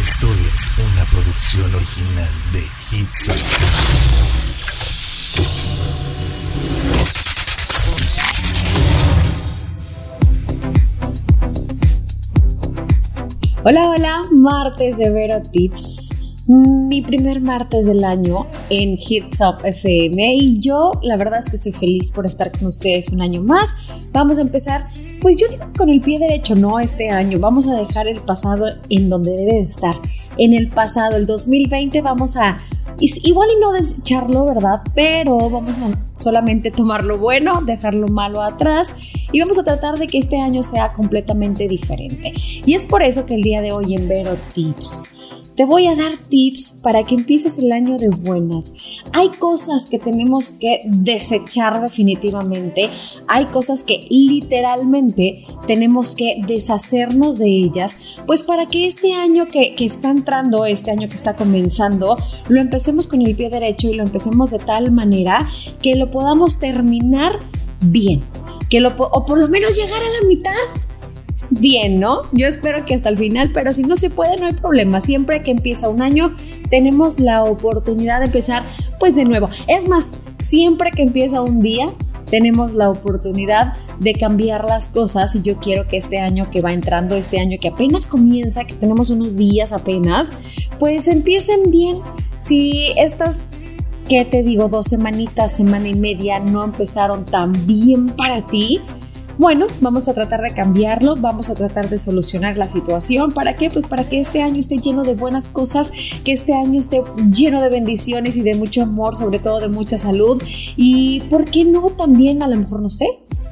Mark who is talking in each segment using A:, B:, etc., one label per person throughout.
A: Esto es una producción original de Hits.
B: Hola, hola, martes de Vero Tips. Mi primer martes del año en Hits Up FM y yo la verdad es que estoy feliz por estar con ustedes un año más. Vamos a empezar, pues yo digo con el pie derecho, no este año. Vamos a dejar el pasado en donde debe de estar. En el pasado, el 2020, vamos a igual y no desecharlo, ¿verdad? Pero vamos a solamente tomar lo bueno, dejar lo malo atrás y vamos a tratar de que este año sea completamente diferente. Y es por eso que el día de hoy en Vero Tips te voy a dar tips para que empieces el año de buenas. Hay cosas que tenemos que desechar definitivamente. Hay cosas que literalmente tenemos que deshacernos de ellas. Pues para que este año que, que está entrando, este año que está comenzando, lo empecemos con el pie derecho y lo empecemos de tal manera que lo podamos terminar bien. Que lo, o por lo menos llegar a la mitad bien, ¿no? Yo espero que hasta el final, pero si no se puede, no hay problema. Siempre que empieza un año, tenemos la oportunidad de empezar pues de nuevo. Es más, siempre que empieza un día, tenemos la oportunidad de cambiar las cosas y yo quiero que este año que va entrando, este año que apenas comienza, que tenemos unos días apenas, pues empiecen bien. Si estas, ¿qué te digo? Dos semanitas, semana y media no empezaron tan bien para ti, bueno, vamos a tratar de cambiarlo, vamos a tratar de solucionar la situación. ¿Para qué? Pues para que este año esté lleno de buenas cosas, que este año esté lleno de bendiciones y de mucho amor, sobre todo de mucha salud. Y, ¿por qué no también, a lo mejor, no sé,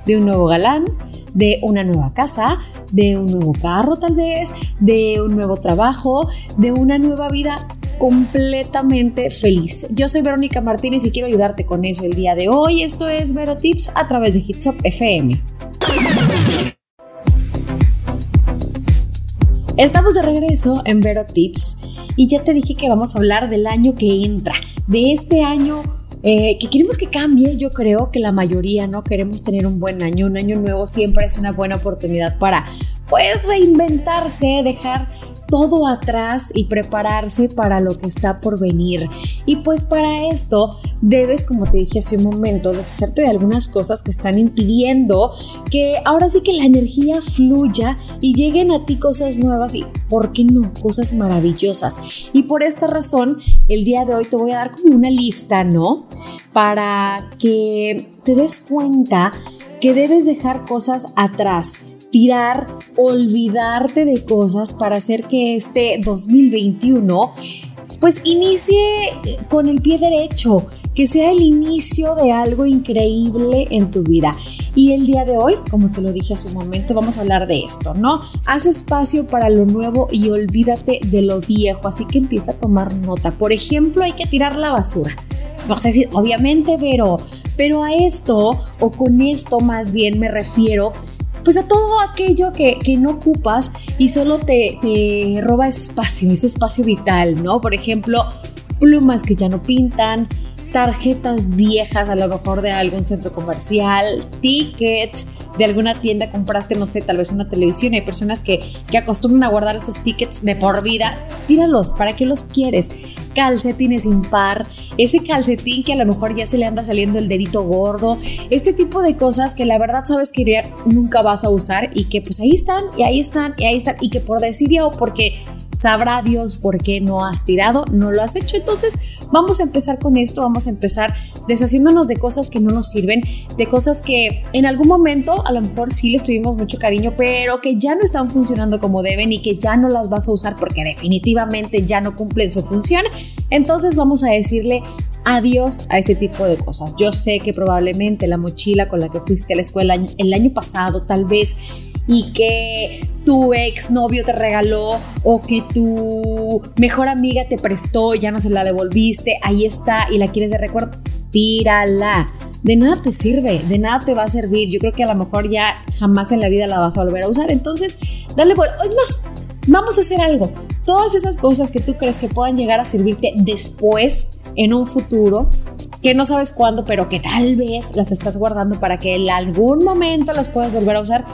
B: de un nuevo galán, de una nueva casa, de un nuevo carro tal vez, de un nuevo trabajo, de una nueva vida completamente feliz. Yo soy Verónica Martínez y quiero ayudarte con eso el día de hoy. Esto es Vero Tips a través de Hitsop FM. Estamos de regreso en Vero Tips y ya te dije que vamos a hablar del año que entra, de este año eh, que queremos que cambie. Yo creo que la mayoría no queremos tener un buen año, un año nuevo siempre es una buena oportunidad para pues reinventarse, dejar todo atrás y prepararse para lo que está por venir. Y pues para esto debes, como te dije hace un momento, deshacerte de algunas cosas que están impidiendo que ahora sí que la energía fluya y lleguen a ti cosas nuevas y, ¿por qué no? Cosas maravillosas. Y por esta razón, el día de hoy te voy a dar como una lista, ¿no? Para que te des cuenta que debes dejar cosas atrás tirar, olvidarte de cosas para hacer que este 2021 pues inicie con el pie derecho, que sea el inicio de algo increíble en tu vida. Y el día de hoy, como te lo dije hace un momento, vamos a hablar de esto, ¿no? Haz espacio para lo nuevo y olvídate de lo viejo, así que empieza a tomar nota. Por ejemplo, hay que tirar la basura. No sé si, obviamente, pero, pero a esto, o con esto más bien me refiero pues a todo aquello que, no ocupas y solo te, roba espacio, ese espacio vital, ¿no? Por ejemplo, plumas que ya no pintan, tarjetas viejas a lo mejor de algún centro comercial, tickets de alguna tienda, compraste, no sé, tal vez una televisión. Hay personas que, que acostumbran a guardar esos tickets de por vida. Tíralos, ¿para qué los quieres? calcetines impar, ese calcetín que a lo mejor ya se le anda saliendo el dedito gordo, este tipo de cosas que la verdad sabes que nunca vas a usar y que pues ahí están y ahí están y ahí están y que por desidia o porque sabrá Dios por qué no has tirado, no lo has hecho. Entonces vamos a empezar con esto, vamos a empezar deshaciéndonos de cosas que no nos sirven, de cosas que en algún momento a lo mejor sí les tuvimos mucho cariño, pero que ya no están funcionando como deben y que ya no las vas a usar porque definitivamente ya no cumplen su función. Entonces vamos a decirle adiós a ese tipo de cosas. Yo sé que probablemente la mochila con la que fuiste a la escuela el año pasado tal vez y que tu ex novio te regaló o que tu mejor amiga te prestó ya no se la devolviste, ahí está y la quieres de recuerdo, tírala. De nada te sirve, de nada te va a servir. Yo creo que a lo mejor ya jamás en la vida la vas a volver a usar. Entonces, dale por. Es más, vamos a hacer algo. Todas esas cosas que tú crees que puedan llegar a servirte después, en un futuro, que no sabes cuándo, pero que tal vez las estás guardando para que en algún momento las puedas volver a usar,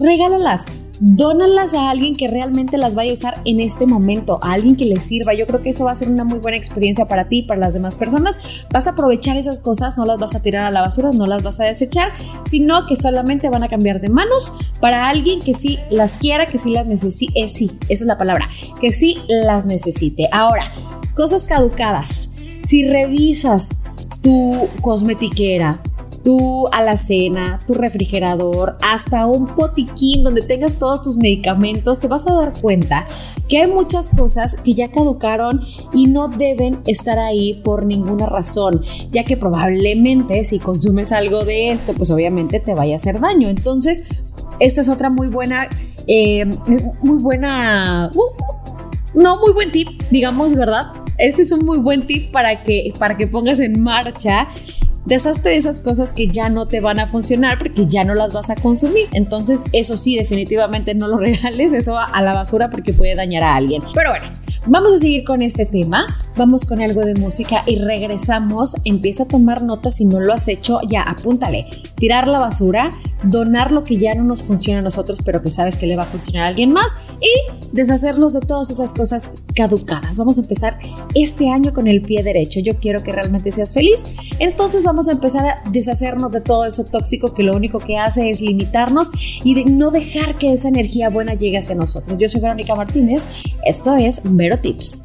B: regálalas. Dónalas a alguien que realmente las vaya a usar en este momento, a alguien que les sirva. Yo creo que eso va a ser una muy buena experiencia para ti y para las demás personas. Vas a aprovechar esas cosas, no las vas a tirar a la basura, no las vas a desechar, sino que solamente van a cambiar de manos para alguien que sí las quiera, que sí las necesite. Eh, sí, esa es la palabra, que sí las necesite. Ahora, cosas caducadas. Si revisas tu cosmetiquera, tu alacena, tu refrigerador, hasta un potiquín donde tengas todos tus medicamentos, te vas a dar cuenta que hay muchas cosas que ya caducaron y no deben estar ahí por ninguna razón, ya que probablemente si consumes algo de esto, pues obviamente te vaya a hacer daño. Entonces, esta es otra muy buena, eh, muy buena, uh, no, muy buen tip, digamos, ¿verdad? Este es un muy buen tip para que, para que pongas en marcha deshazte de esas cosas que ya no te van a funcionar porque ya no las vas a consumir. Entonces, eso sí, definitivamente no lo regales, eso a la basura porque puede dañar a alguien. Pero bueno, Vamos a seguir con este tema, vamos con algo de música y regresamos. Empieza a tomar notas si no lo has hecho, ya apúntale. Tirar la basura, donar lo que ya no nos funciona a nosotros, pero que sabes que le va a funcionar a alguien más y deshacernos de todas esas cosas caducadas. Vamos a empezar este año con el pie derecho. Yo quiero que realmente seas feliz, entonces vamos a empezar a deshacernos de todo eso tóxico que lo único que hace es limitarnos y de no dejar que esa energía buena llegue hacia nosotros. Yo soy Verónica Martínez, esto es Vero Tips.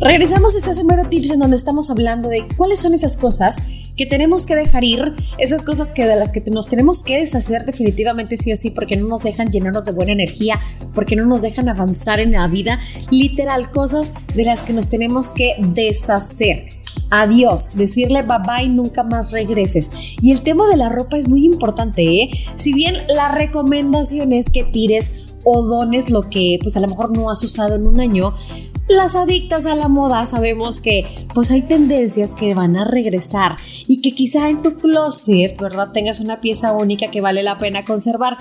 B: Regresamos a este Mero Tips en donde estamos hablando de cuáles son esas cosas que tenemos que dejar ir, esas cosas que de las que nos tenemos que deshacer definitivamente sí o sí porque no nos dejan llenarnos de buena energía, porque no nos dejan avanzar en la vida, literal cosas de las que nos tenemos que deshacer adiós, decirle bye bye, nunca más regreses. Y el tema de la ropa es muy importante, ¿eh? Si bien la recomendación es que tires o dones lo que pues a lo mejor no has usado en un año, las adictas a la moda sabemos que pues hay tendencias que van a regresar y que quizá en tu closet, ¿verdad? Tengas una pieza única que vale la pena conservar.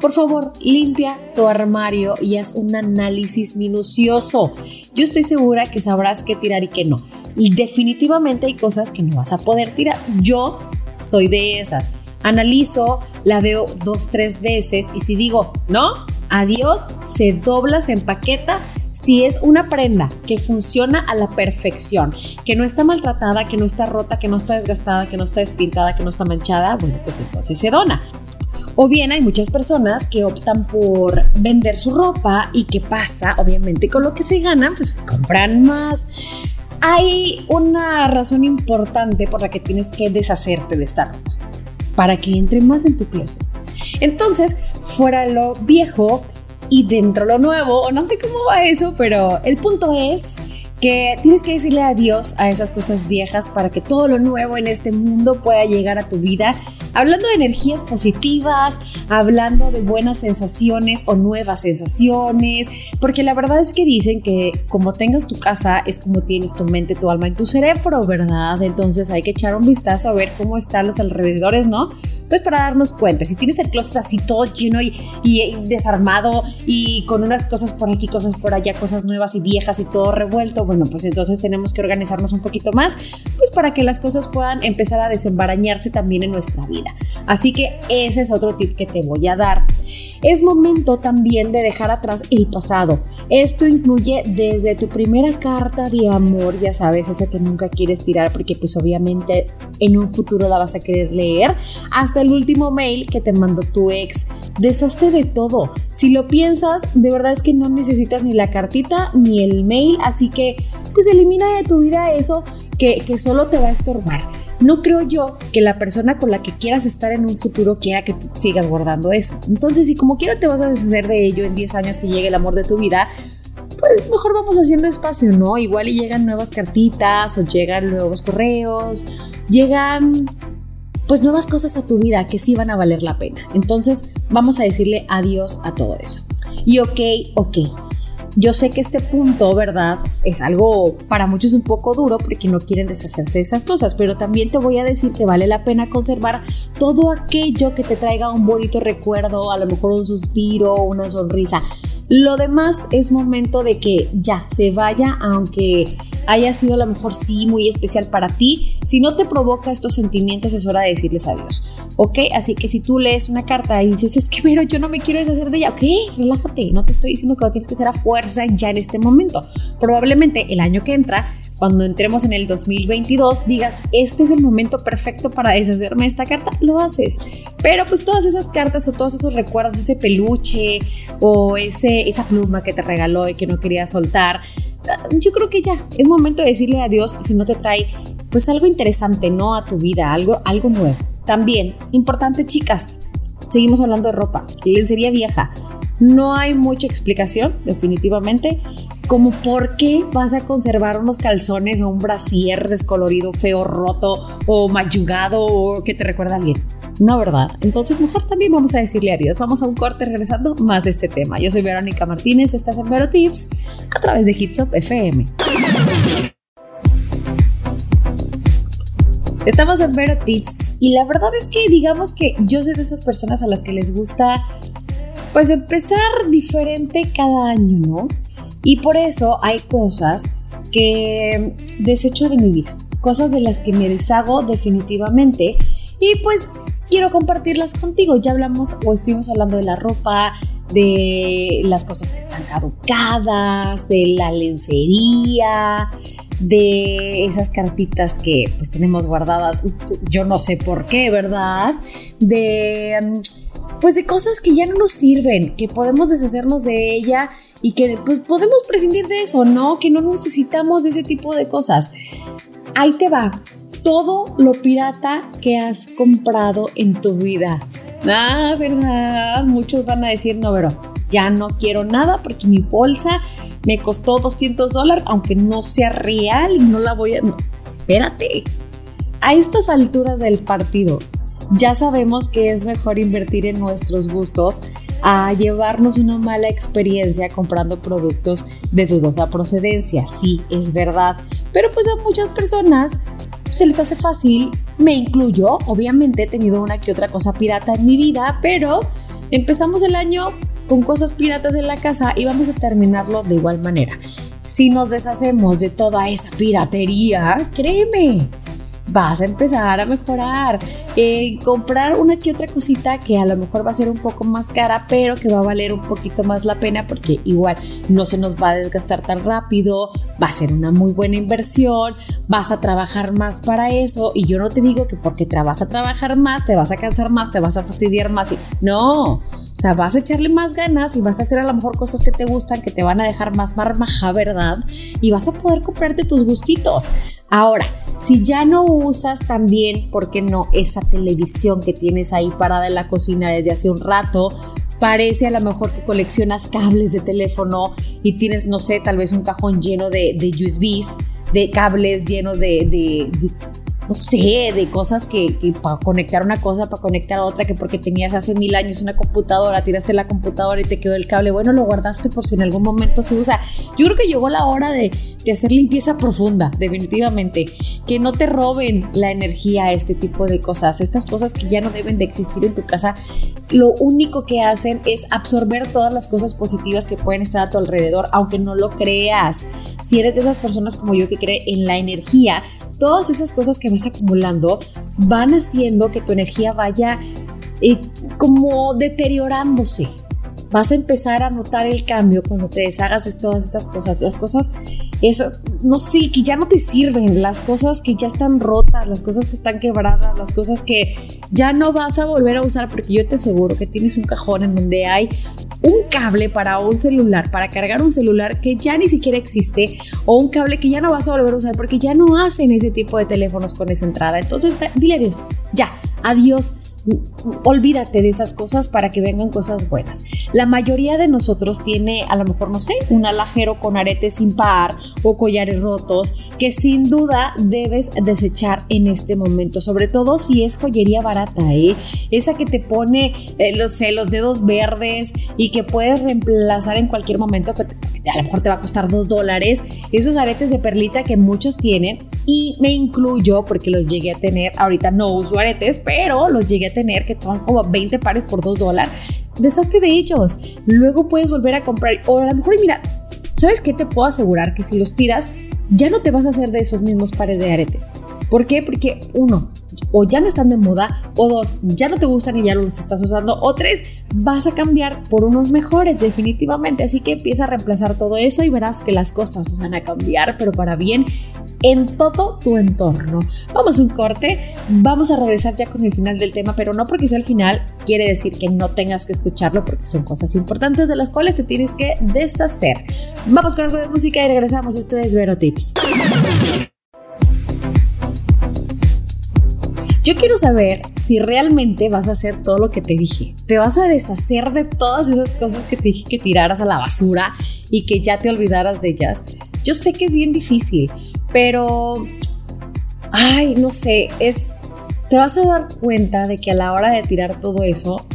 B: Por favor, limpia tu armario y haz un análisis minucioso. Yo estoy segura que sabrás qué tirar y qué no. Definitivamente hay cosas que no vas a poder tirar. Yo soy de esas. Analizo, la veo dos, tres veces y si digo, no, adiós, se dobla, se empaqueta. Si es una prenda que funciona a la perfección, que no está maltratada, que no está rota, que no está desgastada, que no está despintada, que no está manchada, bueno, pues entonces se dona. O bien hay muchas personas que optan por vender su ropa y qué pasa, obviamente con lo que se ganan, pues compran más. Hay una razón importante por la que tienes que deshacerte de esta ropa, para que entre más en tu closet. Entonces, fuera lo viejo y dentro lo nuevo, o no sé cómo va eso, pero el punto es que tienes que decirle adiós a esas cosas viejas para que todo lo nuevo en este mundo pueda llegar a tu vida. Hablando de energías positivas, hablando de buenas sensaciones o nuevas sensaciones, porque la verdad es que dicen que como tengas tu casa es como tienes tu mente, tu alma y tu cerebro, ¿verdad? Entonces hay que echar un vistazo a ver cómo están los alrededores, ¿no? Pues para darnos cuenta, si tienes el closet así todo lleno y, y desarmado y con unas cosas por aquí, cosas por allá, cosas nuevas y viejas y todo revuelto, bueno, pues entonces tenemos que organizarnos un poquito más, pues para que las cosas puedan empezar a desembarañarse también en nuestra Así que ese es otro tip que te voy a dar. Es momento también de dejar atrás el pasado. Esto incluye desde tu primera carta de amor, ya sabes, esa que nunca quieres tirar porque pues obviamente en un futuro la vas a querer leer, hasta el último mail que te mandó tu ex. Deshazte de todo. Si lo piensas, de verdad es que no necesitas ni la cartita ni el mail, así que pues elimina de tu vida eso que solo te va a estorbar. No creo yo que la persona con la que quieras estar en un futuro quiera que tú sigas guardando eso. Entonces, si como quiera te vas a deshacer de ello en 10 años que llegue el amor de tu vida, pues mejor vamos haciendo espacio, ¿no? Igual y llegan nuevas cartitas o llegan nuevos correos, llegan pues nuevas cosas a tu vida que sí van a valer la pena. Entonces, vamos a decirle adiós a todo eso. Y ok, ok, yo sé que este punto, ¿verdad? Es algo para muchos un poco duro porque no quieren deshacerse de esas cosas, pero también te voy a decir que vale la pena conservar todo aquello que te traiga un bonito recuerdo, a lo mejor un suspiro, una sonrisa. Lo demás es momento de que ya se vaya, aunque haya sido a lo mejor sí muy especial para ti. Si no te provoca estos sentimientos, es hora de decirles adiós. ¿Ok? Así que si tú lees una carta y dices, es que pero yo no me quiero deshacer de ella, ok, relájate. No te estoy diciendo que lo tienes que hacer a fuerza ya en este momento. Probablemente el año que entra cuando entremos en el 2022 digas, este es el momento perfecto para deshacerme de esta carta, lo haces. Pero pues todas esas cartas o todos esos recuerdos, ese peluche o ese, esa pluma que te regaló y que no quería soltar, yo creo que ya es momento de decirle adiós si no te trae pues algo interesante, ¿no? A tu vida, algo, algo nuevo. También, importante chicas, seguimos hablando de ropa, lencería vieja. No hay mucha explicación, definitivamente, como por qué vas a conservar unos calzones o un brasier descolorido, feo, roto o mayugado o que te recuerda a alguien. No, ¿verdad? Entonces mejor también vamos a decirle adiós. Vamos a un corte regresando más de este tema. Yo soy Verónica Martínez, estás en Vero Tips a través de Hitsop FM. Estamos en Vero Tips y la verdad es que digamos que yo soy de esas personas a las que les gusta pues empezar diferente cada año, ¿no? Y por eso hay cosas que desecho de mi vida, cosas de las que me deshago definitivamente y pues quiero compartirlas contigo. Ya hablamos o estuvimos hablando de la ropa, de las cosas que están caducadas, de la lencería, de esas cartitas que pues tenemos guardadas, yo no sé por qué, ¿verdad? De pues de cosas que ya no nos sirven, que podemos deshacernos de ella y que pues, podemos prescindir de eso, ¿no? Que no necesitamos de ese tipo de cosas. Ahí te va. Todo lo pirata que has comprado en tu vida. Ah, ¿verdad? Muchos van a decir, no, pero ya no quiero nada porque mi bolsa me costó 200 dólares, aunque no sea real y no la voy a... espérate. A estas alturas del partido, ya sabemos que es mejor invertir en nuestros gustos a llevarnos una mala experiencia comprando productos de dudosa procedencia. Sí, es verdad, pero pues a muchas personas se les hace fácil, me incluyo, obviamente he tenido una que otra cosa pirata en mi vida, pero empezamos el año con cosas piratas en la casa y vamos a terminarlo de igual manera. Si nos deshacemos de toda esa piratería, créeme, vas a empezar a mejorar. Eh, comprar una que otra cosita que a lo mejor va a ser un poco más cara, pero que va a valer un poquito más la pena porque igual no se nos va a desgastar tan rápido, va a ser una muy buena inversión, vas a trabajar más para eso y yo no te digo que porque te vas a trabajar más, te vas a cansar más, te vas a fastidiar más y no. O sea, vas a echarle más ganas y vas a hacer a lo mejor cosas que te gustan, que te van a dejar más marmaja, ¿verdad? Y vas a poder comprarte tus gustitos. Ahora, si ya no usas también, ¿por qué no? Esa televisión que tienes ahí parada en la cocina desde hace un rato, parece a lo mejor que coleccionas cables de teléfono y tienes, no sé, tal vez un cajón lleno de, de USBs, de cables llenos de, de no sé, de cosas que, para conectar una cosa, para conectar otra, que porque tenías hace mil años una computadora, tiraste la computadora y te quedó el cable, bueno, lo guardaste por si en algún momento se usa. Yo creo que llegó la hora de, de hacer limpieza profunda, definitivamente, que no te roben la energía este tipo de cosas, estas cosas que ya no deben de existir en tu casa, lo único que hacen es absorber todas las cosas positivas que pueden estar a tu alrededor, aunque no lo creas. Si eres de esas personas como yo que cree en la energía, todas esas cosas que vas acumulando van haciendo que tu energía vaya eh, como deteriorándose. Vas a empezar a notar el cambio cuando te deshagas de todas esas cosas. Las cosas, esas, no sé, que ya no te sirven. Las cosas que ya están rotas, las cosas que están quebradas, las cosas que ya no vas a volver a usar. Porque yo te aseguro que tienes un cajón en donde hay un cable para un celular, para cargar un celular que ya ni siquiera existe, o un cable que ya no vas a volver a usar porque ya no hacen ese tipo de teléfonos con esa entrada. Entonces, dile adiós, ya, adiós olvídate de esas cosas para que vengan cosas buenas. La mayoría de nosotros tiene a lo mejor, no sé, un alajero con aretes sin par o collares rotos que sin duda debes desechar en este momento, sobre todo si es joyería barata, ¿eh? Esa que te pone eh, los, los dedos verdes y que puedes reemplazar en cualquier momento, a lo mejor te va a costar dos dólares, esos aretes de perlita que muchos tienen y me incluyo porque los llegué a tener, ahorita no uso aretes, pero los llegué a tener, que son como 20 pares por 2 dólares, deshazte de ellos. Luego puedes volver a comprar. O a lo mejor, mira, ¿sabes qué? Te puedo asegurar que si los tiras, ya no te vas a hacer de esos mismos pares de aretes. ¿Por qué? Porque uno, o ya no están de moda, o dos, ya no te gustan y ya los estás usando, o tres, vas a cambiar por unos mejores definitivamente. Así que empieza a reemplazar todo eso y verás que las cosas van a cambiar, pero para bien en todo tu entorno. Vamos a un corte, vamos a regresar ya con el final del tema, pero no porque sea el final, quiere decir que no tengas que escucharlo porque son cosas importantes de las cuales te tienes que deshacer. Vamos con algo de música y regresamos. Esto es Vero Tips. Yo quiero saber si realmente vas a hacer todo lo que te dije. Te vas a deshacer de todas esas cosas que te dije que tiraras a la basura y que ya te olvidaras de ellas. Yo sé que es bien difícil, pero, ay, no sé, es, te vas a dar cuenta de que a la hora de tirar todo eso,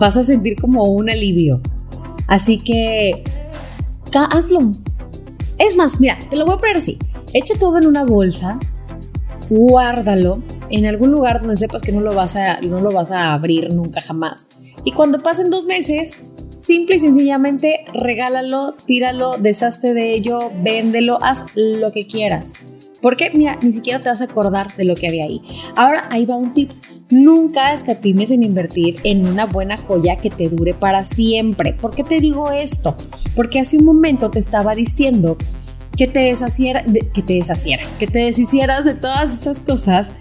B: vas a sentir como un alivio. Así que, hazlo. Es más, mira, te lo voy a poner así. Echa todo en una bolsa, guárdalo en algún lugar donde sepas que no lo vas a, no lo vas a abrir nunca jamás. Y cuando pasen dos meses, Simple y sencillamente regálalo, tíralo, deshazte de ello, véndelo, haz lo que quieras. Porque, mira, ni siquiera te vas a acordar de lo que había ahí. Ahora, ahí va un tip. Nunca escatimes en invertir en una buena joya que te dure para siempre. ¿Por qué te digo esto? Porque hace un momento te estaba diciendo que te, deshaciera, que te deshacieras, que te deshicieras de todas esas cosas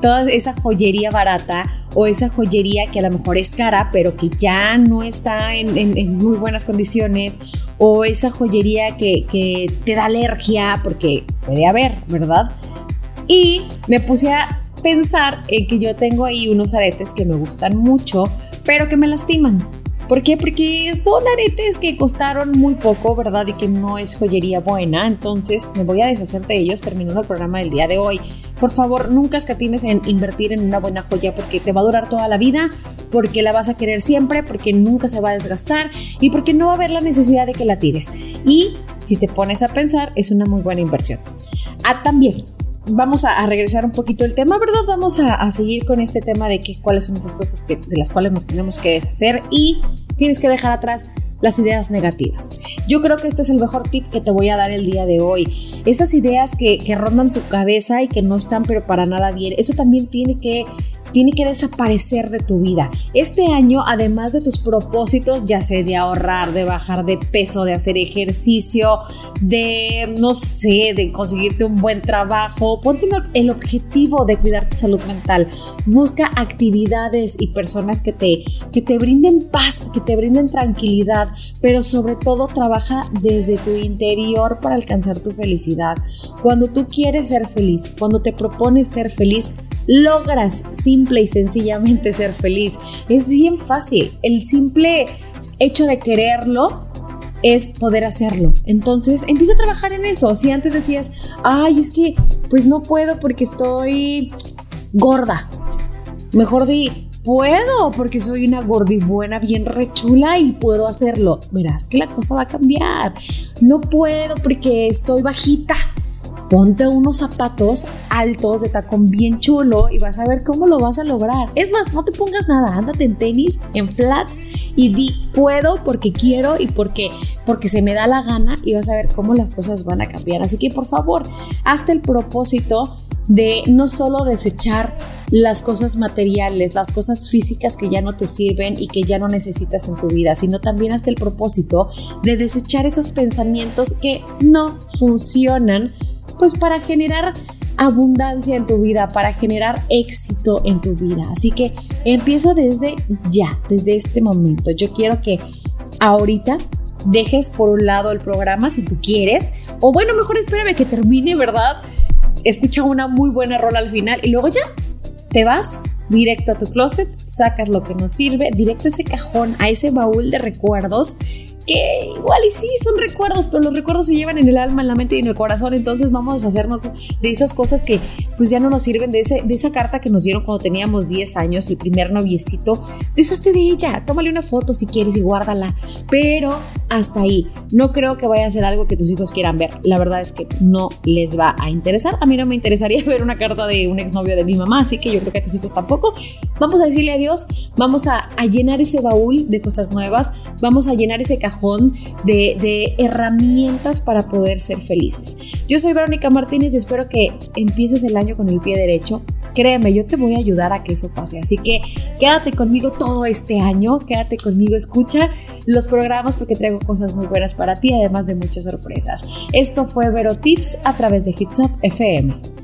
B: toda esa joyería barata o esa joyería que a lo mejor es cara, pero que ya no está en, muy buenas condiciones, o esa joyería que, que te da alergia, porque puede haber, ¿verdad? Y me puse a pensar en que yo tengo ahí unos aretes que me gustan mucho, pero que me lastiman. ¿Por qué? Porque son aretes que costaron muy poco, ¿verdad? Y que no es joyería buena. Entonces me voy a deshacer de ellos terminando el programa del día de hoy. Por favor, nunca escatimes en invertir en una buena joya porque te va a durar toda la vida, porque la vas a querer siempre, porque nunca se va a desgastar y porque no va a haber la necesidad de que la tires. Y si te pones a pensar, es una muy buena inversión. Ah, también vamos a, regresar un poquito el tema, ¿verdad? Vamos a, seguir con este tema de que, cuáles son esas cosas que, de las cuales nos tenemos que deshacer y tienes que dejar atrás las ideas negativas. Yo creo que este es el mejor tip que te voy a dar el día de hoy. Esas ideas que, que rondan tu cabeza y que no están pero para nada bien, eso también tiene que tiene que desaparecer de tu vida. Este año, además de tus propósitos, ya sé, de ahorrar, de bajar de peso, de hacer ejercicio, de, no sé, de conseguirte un buen trabajo, ponte el objetivo de cuidar tu salud mental. Busca actividades y personas que te, que te brinden paz, que te brinden tranquilidad, pero sobre todo trabaja desde tu interior para alcanzar tu felicidad. Cuando tú quieres ser feliz, cuando te propones ser feliz, logras simple y sencillamente ser feliz. Es bien fácil. El simple hecho de quererlo es poder hacerlo. Entonces empieza a trabajar en eso. Si antes decías, ay, es que pues no puedo porque estoy gorda. Mejor di, puedo porque soy una gordibuena bien rechula y puedo hacerlo. Verás que la cosa va a cambiar. No puedo porque estoy bajita ponte unos zapatos altos de tacón bien chulo y vas a ver cómo lo vas a lograr. Es más, no te pongas nada, ándate en tenis, en flats y di puedo porque quiero y porque porque se me da la gana y vas a ver cómo las cosas van a cambiar. Así que por favor, hazte el propósito de no solo desechar las cosas materiales, las cosas físicas que ya no te sirven y que ya no necesitas en tu vida, sino también hasta el propósito de desechar esos pensamientos que no funcionan pues para generar abundancia en tu vida, para generar éxito en tu vida. Así que empieza desde ya, desde este momento. Yo quiero que ahorita dejes por un lado el programa si tú quieres, o bueno, mejor espérame que termine, ¿verdad? Escucha una muy buena rola al final y luego ya te vas directo a tu closet, sacas lo que nos sirve, directo a ese cajón, a ese baúl de recuerdos que igual y sí son recuerdos, pero los recuerdos se llevan en el alma, en la mente y en el corazón, entonces vamos a hacernos de esas cosas que pues ya no nos sirven de, ese, de esa carta que nos dieron cuando teníamos 10 años, el primer noviecito. Deshazte de ella, tómale una foto si quieres y guárdala. Pero hasta ahí. No creo que vaya a ser algo que tus hijos quieran ver. La verdad es que no les va a interesar. A mí no me interesaría ver una carta de un exnovio de mi mamá, así que yo creo que a tus hijos tampoco. Vamos a decirle adiós, vamos a, llenar ese baúl de cosas nuevas, vamos a llenar ese cajón de, herramientas para poder ser felices. Yo soy Verónica Martínez y espero que empieces el año con el pie derecho. Créeme, yo te voy a ayudar a que eso pase. Así que quédate conmigo todo este año, quédate conmigo, escucha los programas porque traigo cosas muy buenas para ti, además de muchas sorpresas. Esto fue Vero Tips a través de Hits Up FM.